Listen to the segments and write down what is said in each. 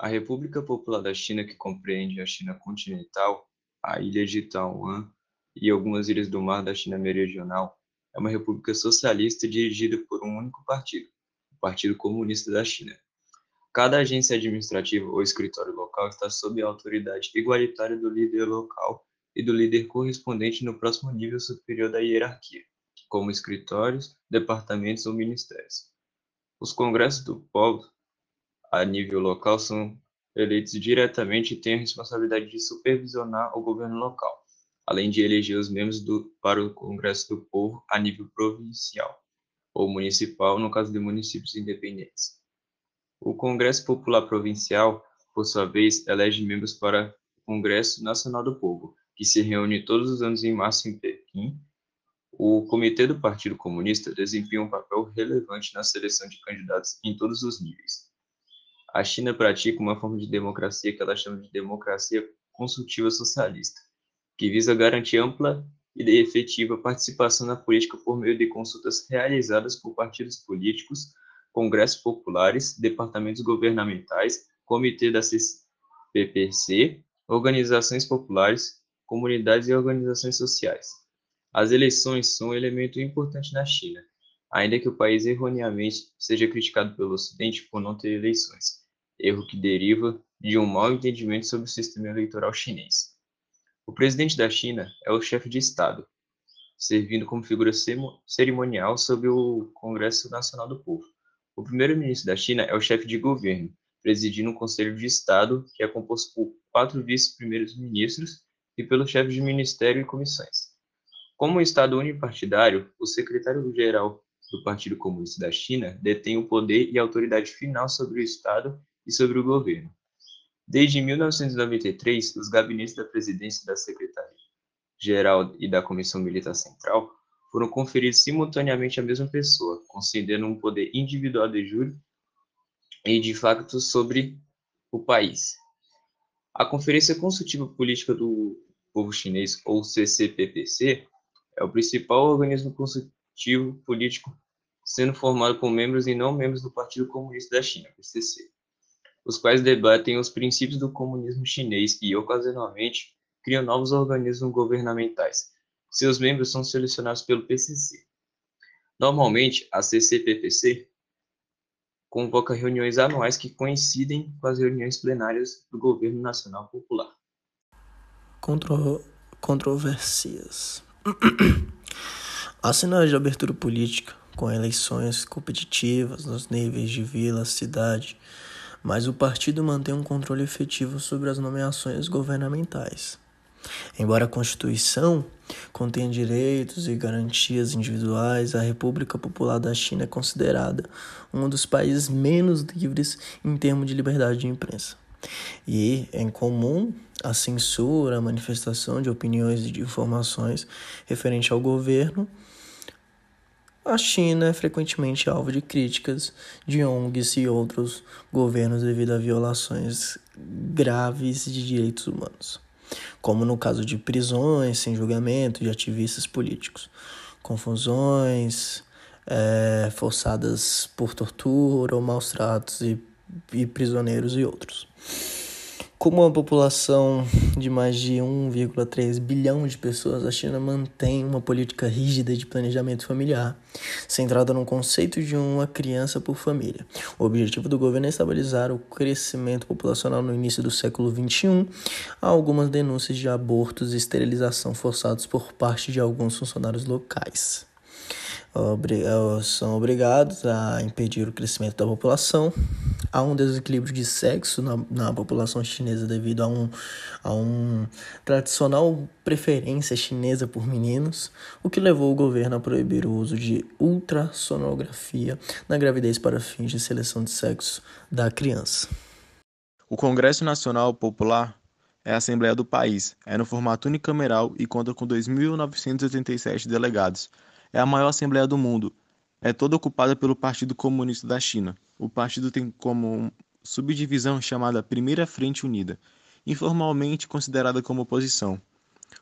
A República Popular da China, que compreende a China continental, a ilha de Taiwan e algumas ilhas do mar da China meridional, é uma república socialista dirigida por um único partido, o Partido Comunista da China. Cada agência administrativa ou escritório local está sob a autoridade igualitária do líder local e do líder correspondente no próximo nível superior da hierarquia, como escritórios, departamentos ou ministérios. Os congressos do povo, a nível local, são eleitos diretamente e têm a responsabilidade de supervisionar o governo local, além de eleger os membros do, para o Congresso do Povo a nível provincial ou municipal, no caso de municípios independentes. O Congresso Popular Provincial, por sua vez, elege membros para o Congresso Nacional do Povo, que se reúne todos os anos em março em Pequim o Comitê do Partido Comunista desempenha um papel relevante na seleção de candidatos em todos os níveis. A China pratica uma forma de democracia que ela chama de democracia consultiva socialista, que visa garantir ampla e efetiva participação na política por meio de consultas realizadas por partidos políticos, congressos populares, departamentos governamentais, comitê da PPC, organizações populares, comunidades e organizações sociais. As eleições são um elemento importante na China, ainda que o país erroneamente seja criticado pelo Ocidente por não ter eleições, erro que deriva de um mau entendimento sobre o sistema eleitoral chinês. O presidente da China é o chefe de Estado, servindo como figura cerimonial sobre o Congresso Nacional do Povo. O primeiro-ministro da China é o chefe de governo, presidindo um Conselho de Estado que é composto por quatro vice-primeiros ministros e pelo chefe de ministério e comissões. Como um Estado unipartidário, o secretário-geral do Partido Comunista da China detém o poder e a autoridade final sobre o Estado e sobre o governo. Desde 1993, os gabinetes da presidência da Secretaria-Geral e da Comissão Militar Central foram conferidos simultaneamente à mesma pessoa, concedendo um poder individual de jure e de facto sobre o país. A Conferência Consultiva Política do Povo Chinês, ou CCPPC, é o principal organismo consultivo político, sendo formado por membros e não membros do Partido Comunista da China, PCC, os quais debatem os princípios do comunismo chinês e, ocasionalmente, criam novos organismos governamentais. Seus membros são selecionados pelo PCC. Normalmente, a CCPPC convoca reuniões anuais que coincidem com as reuniões plenárias do Governo Nacional Popular. Contro... Controvérsias. Há sinais de abertura política, com eleições competitivas nos níveis de vila, cidade, mas o partido mantém um controle efetivo sobre as nomeações governamentais. Embora a Constituição contenha direitos e garantias individuais, a República Popular da China é considerada um dos países menos livres em termos de liberdade de imprensa. E é comum a censura, a manifestação de opiniões e de informações referente ao governo. A China é frequentemente alvo de críticas de ONGs e outros governos devido a violações graves de direitos humanos, como no caso de prisões sem julgamento de ativistas políticos, confusões é, forçadas por tortura ou maus tratos e, e prisioneiros e outros. Como uma população de mais de 1,3 bilhão de pessoas, a China mantém uma política rígida de planejamento familiar, centrada no conceito de uma criança por família. O objetivo do governo é estabilizar o crescimento populacional no início do século XXI. Há algumas denúncias de abortos e esterilização forçados por parte de alguns funcionários locais são obrigados a impedir o crescimento da população. Há um desequilíbrio de sexo na, na população chinesa devido a um, a um tradicional preferência chinesa por meninos, o que levou o governo a proibir o uso de ultrassonografia na gravidez para fins de seleção de sexo da criança. O Congresso Nacional Popular é a Assembleia do país, é no formato unicameral e conta com 2.987 delegados é a maior assembleia do mundo. É toda ocupada pelo Partido Comunista da China. O partido tem como subdivisão chamada Primeira Frente Unida, informalmente considerada como oposição.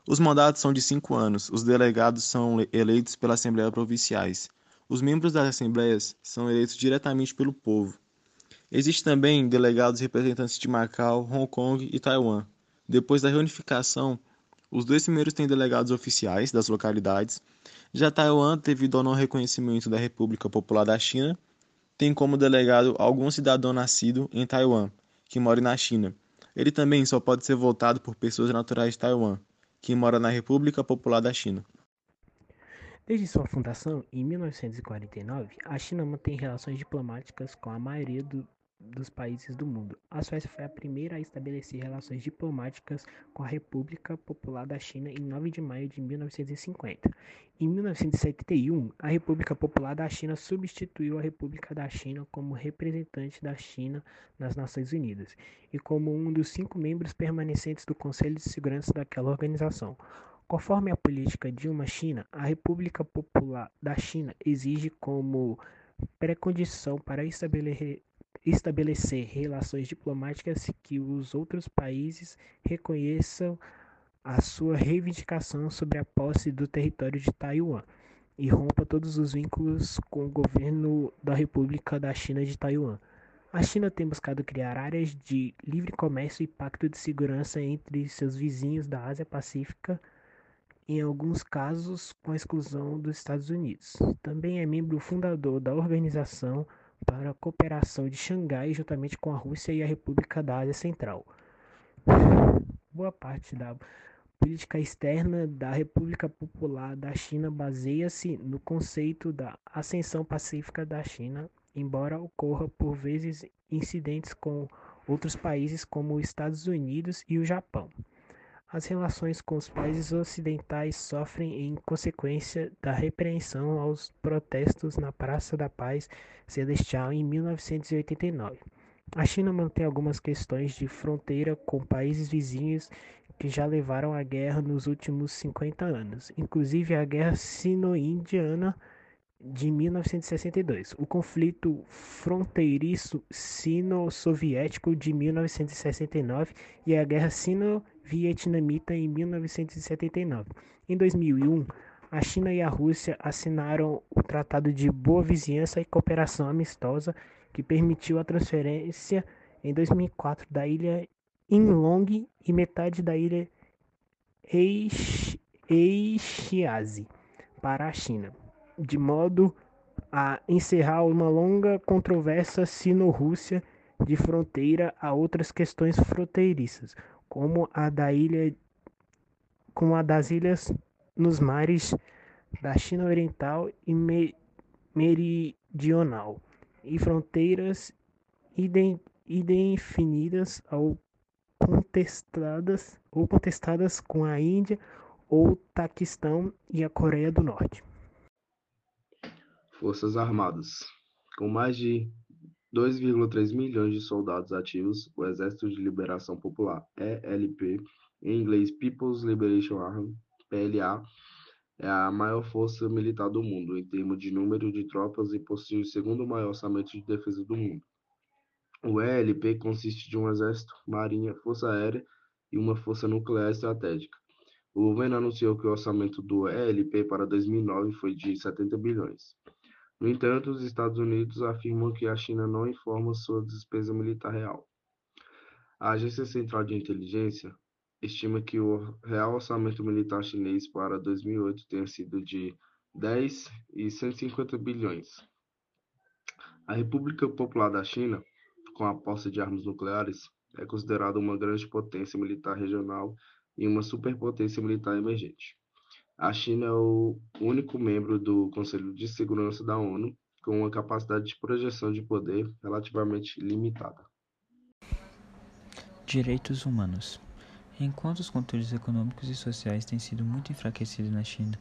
Os mandatos são de cinco anos. Os delegados são eleitos pela Assembleia Provinciais. Os membros das assembleias são eleitos diretamente pelo povo. Existem também delegados representantes de Macau, Hong Kong e Taiwan. Depois da reunificação, os dois primeiros têm delegados oficiais das localidades. Já Taiwan, devido ao não reconhecimento da República Popular da China, tem como delegado algum cidadão nascido em Taiwan, que mora na China. Ele também só pode ser votado por pessoas naturais de Taiwan, que mora na República Popular da China. Desde sua fundação, em 1949, a China mantém relações diplomáticas com a maioria do, dos países do mundo. A Suécia foi a primeira a estabelecer relações diplomáticas com a República Popular da China em 9 de maio de 1950. Em 1971, a República Popular da China substituiu a República da China como representante da China nas Nações Unidas e como um dos cinco membros permanentes do Conselho de Segurança daquela organização. Conforme a política Dilma-China, a República Popular da China exige como pré-condição para estabelecer, estabelecer relações diplomáticas que os outros países reconheçam a sua reivindicação sobre a posse do território de Taiwan e rompa todos os vínculos com o governo da República da China de Taiwan. A China tem buscado criar áreas de livre comércio e pacto de segurança entre seus vizinhos da Ásia Pacífica em alguns casos com a exclusão dos Estados Unidos. Também é membro fundador da Organização para a Cooperação de Xangai, juntamente com a Rússia e a República da Ásia Central. Boa parte da política externa da República Popular da China baseia-se no conceito da ascensão pacífica da China, embora ocorra por vezes incidentes com outros países como os Estados Unidos e o Japão. As relações com os países ocidentais sofrem em consequência da repreensão aos protestos na Praça da Paz Celestial em 1989. A China mantém algumas questões de fronteira com países vizinhos que já levaram à guerra nos últimos 50 anos, inclusive a Guerra Sino-Indiana de 1962, o conflito fronteiriço sino-soviético de 1969 e a Guerra Sino-Vietnamita em 1979. Em 2001, a China e a Rússia assinaram o Tratado de Boa Vizinhança e Cooperação Amistosa, que permitiu a transferência em 2004 da ilha Inlong e metade da ilha Eixiazi para a China de modo a encerrar uma longa controvérsia sino-rússia de fronteira a outras questões fronteiriças, como a da ilha como a das ilhas nos mares da China Oriental e Meridional, e fronteiras indefinidas ou contestadas ou contestadas com a Índia ou Taquistão e a Coreia do Norte. Forças Armadas. Com mais de 2,3 milhões de soldados ativos, o Exército de Liberação Popular, ELP, em inglês People's Liberation Army, PLA, é a maior força militar do mundo em termos de número de tropas e possui o segundo maior orçamento de defesa do mundo. O ELP consiste de um exército, marinha, força aérea e uma força nuclear estratégica. O governo anunciou que o orçamento do ELP para 2009 foi de 70 bilhões. No entanto, os Estados Unidos afirmam que a China não informa sua despesa militar real. A Agência Central de Inteligência estima que o real orçamento militar chinês para 2008 tenha sido de 10 e 150 bilhões. A República Popular da China, com a posse de armas nucleares, é considerada uma grande potência militar regional e uma superpotência militar emergente. A China é o único membro do Conselho de Segurança da ONU com uma capacidade de projeção de poder relativamente limitada. Direitos humanos. Enquanto os controles econômicos e sociais têm sido muito enfraquecidos na China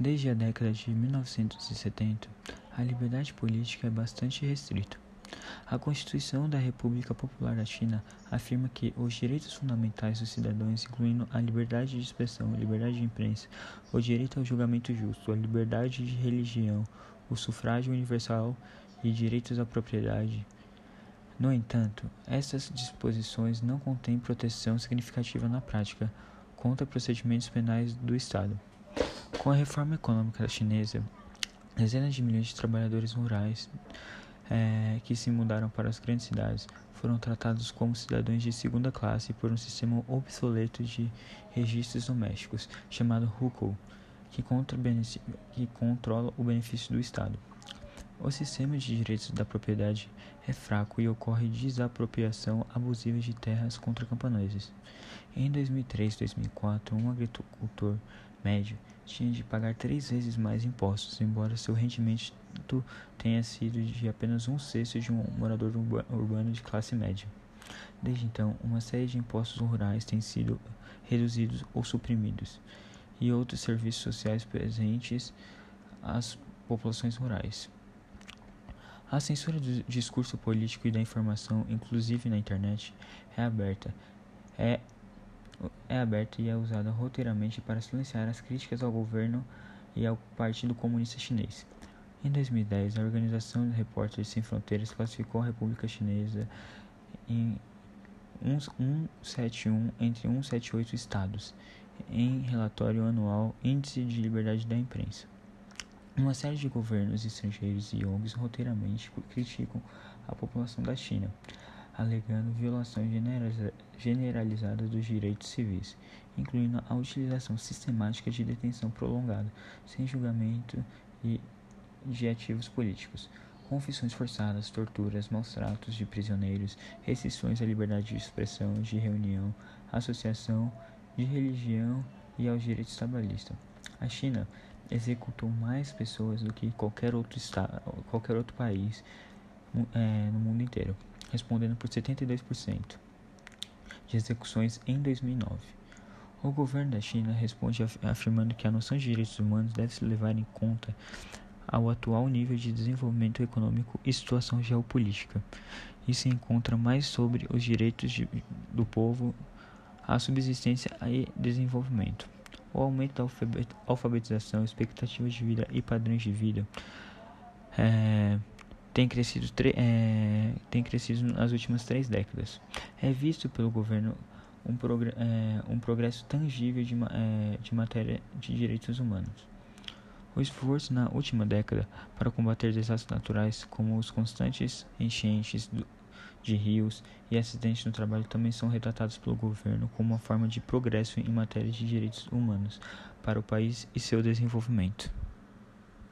desde a década de 1970, a liberdade política é bastante restrita. A Constituição da República Popular da China afirma que os direitos fundamentais dos cidadãos, incluindo a liberdade de expressão, a liberdade de imprensa, o direito ao julgamento justo, a liberdade de religião, o sufrágio universal e direitos à propriedade. No entanto, essas disposições não contêm proteção significativa na prática contra procedimentos penais do Estado. Com a reforma econômica chinesa, dezenas de milhões de trabalhadores rurais é, que se mudaram para as grandes cidades foram tratados como cidadãos de segunda classe por um sistema obsoleto de registros domésticos chamado RUCO, que, que controla o benefício do Estado. O sistema de direitos da propriedade é fraco e ocorre desapropriação abusiva de terras contra camponeses. Em 2003 e 2004, um agricultor médio tinha de pagar três vezes mais impostos, embora seu rendimento tenha sido de apenas um sexto de um morador urbano de classe média. Desde então, uma série de impostos rurais tem sido reduzidos ou suprimidos, e outros serviços sociais presentes às populações rurais. A censura do discurso político e da informação, inclusive na internet, é aberta. É, é aberta e é usada roteiramente para silenciar as críticas ao governo e ao Partido Comunista Chinês. Em 2010, a Organização de Repórteres Sem Fronteiras classificou a República Chinesa em 171 entre 178 estados, em relatório anual Índice de Liberdade da Imprensa. Uma série de governos estrangeiros e ONGs roteiramente criticam a população da China, alegando violações generalizadas dos direitos civis, incluindo a utilização sistemática de detenção prolongada, sem julgamento e de ativos políticos, confissões forçadas, torturas, maus tratos de prisioneiros, restrições à liberdade de expressão, de reunião, associação, de religião e aos direitos trabalhistas. A China executou mais pessoas do que qualquer outro, estado, qualquer outro país é, no mundo inteiro, respondendo por 72% de execuções em 2009. O governo da China responde afirmando que a noção de direitos humanos deve se levar em conta ao atual nível de desenvolvimento econômico e situação geopolítica, e se encontra mais sobre os direitos de, do povo, a subsistência e desenvolvimento. O aumento da alfabetização, expectativas de vida e padrões de vida é, tem, crescido é, tem crescido nas últimas três décadas. É visto pelo governo um, é, um progresso tangível de, é, de matéria de direitos humanos. O esforço na última década para combater desastres naturais, como os constantes enchentes do, de rios e acidentes no trabalho também são retratados pelo governo como uma forma de progresso em matéria de direitos humanos para o país e seu desenvolvimento.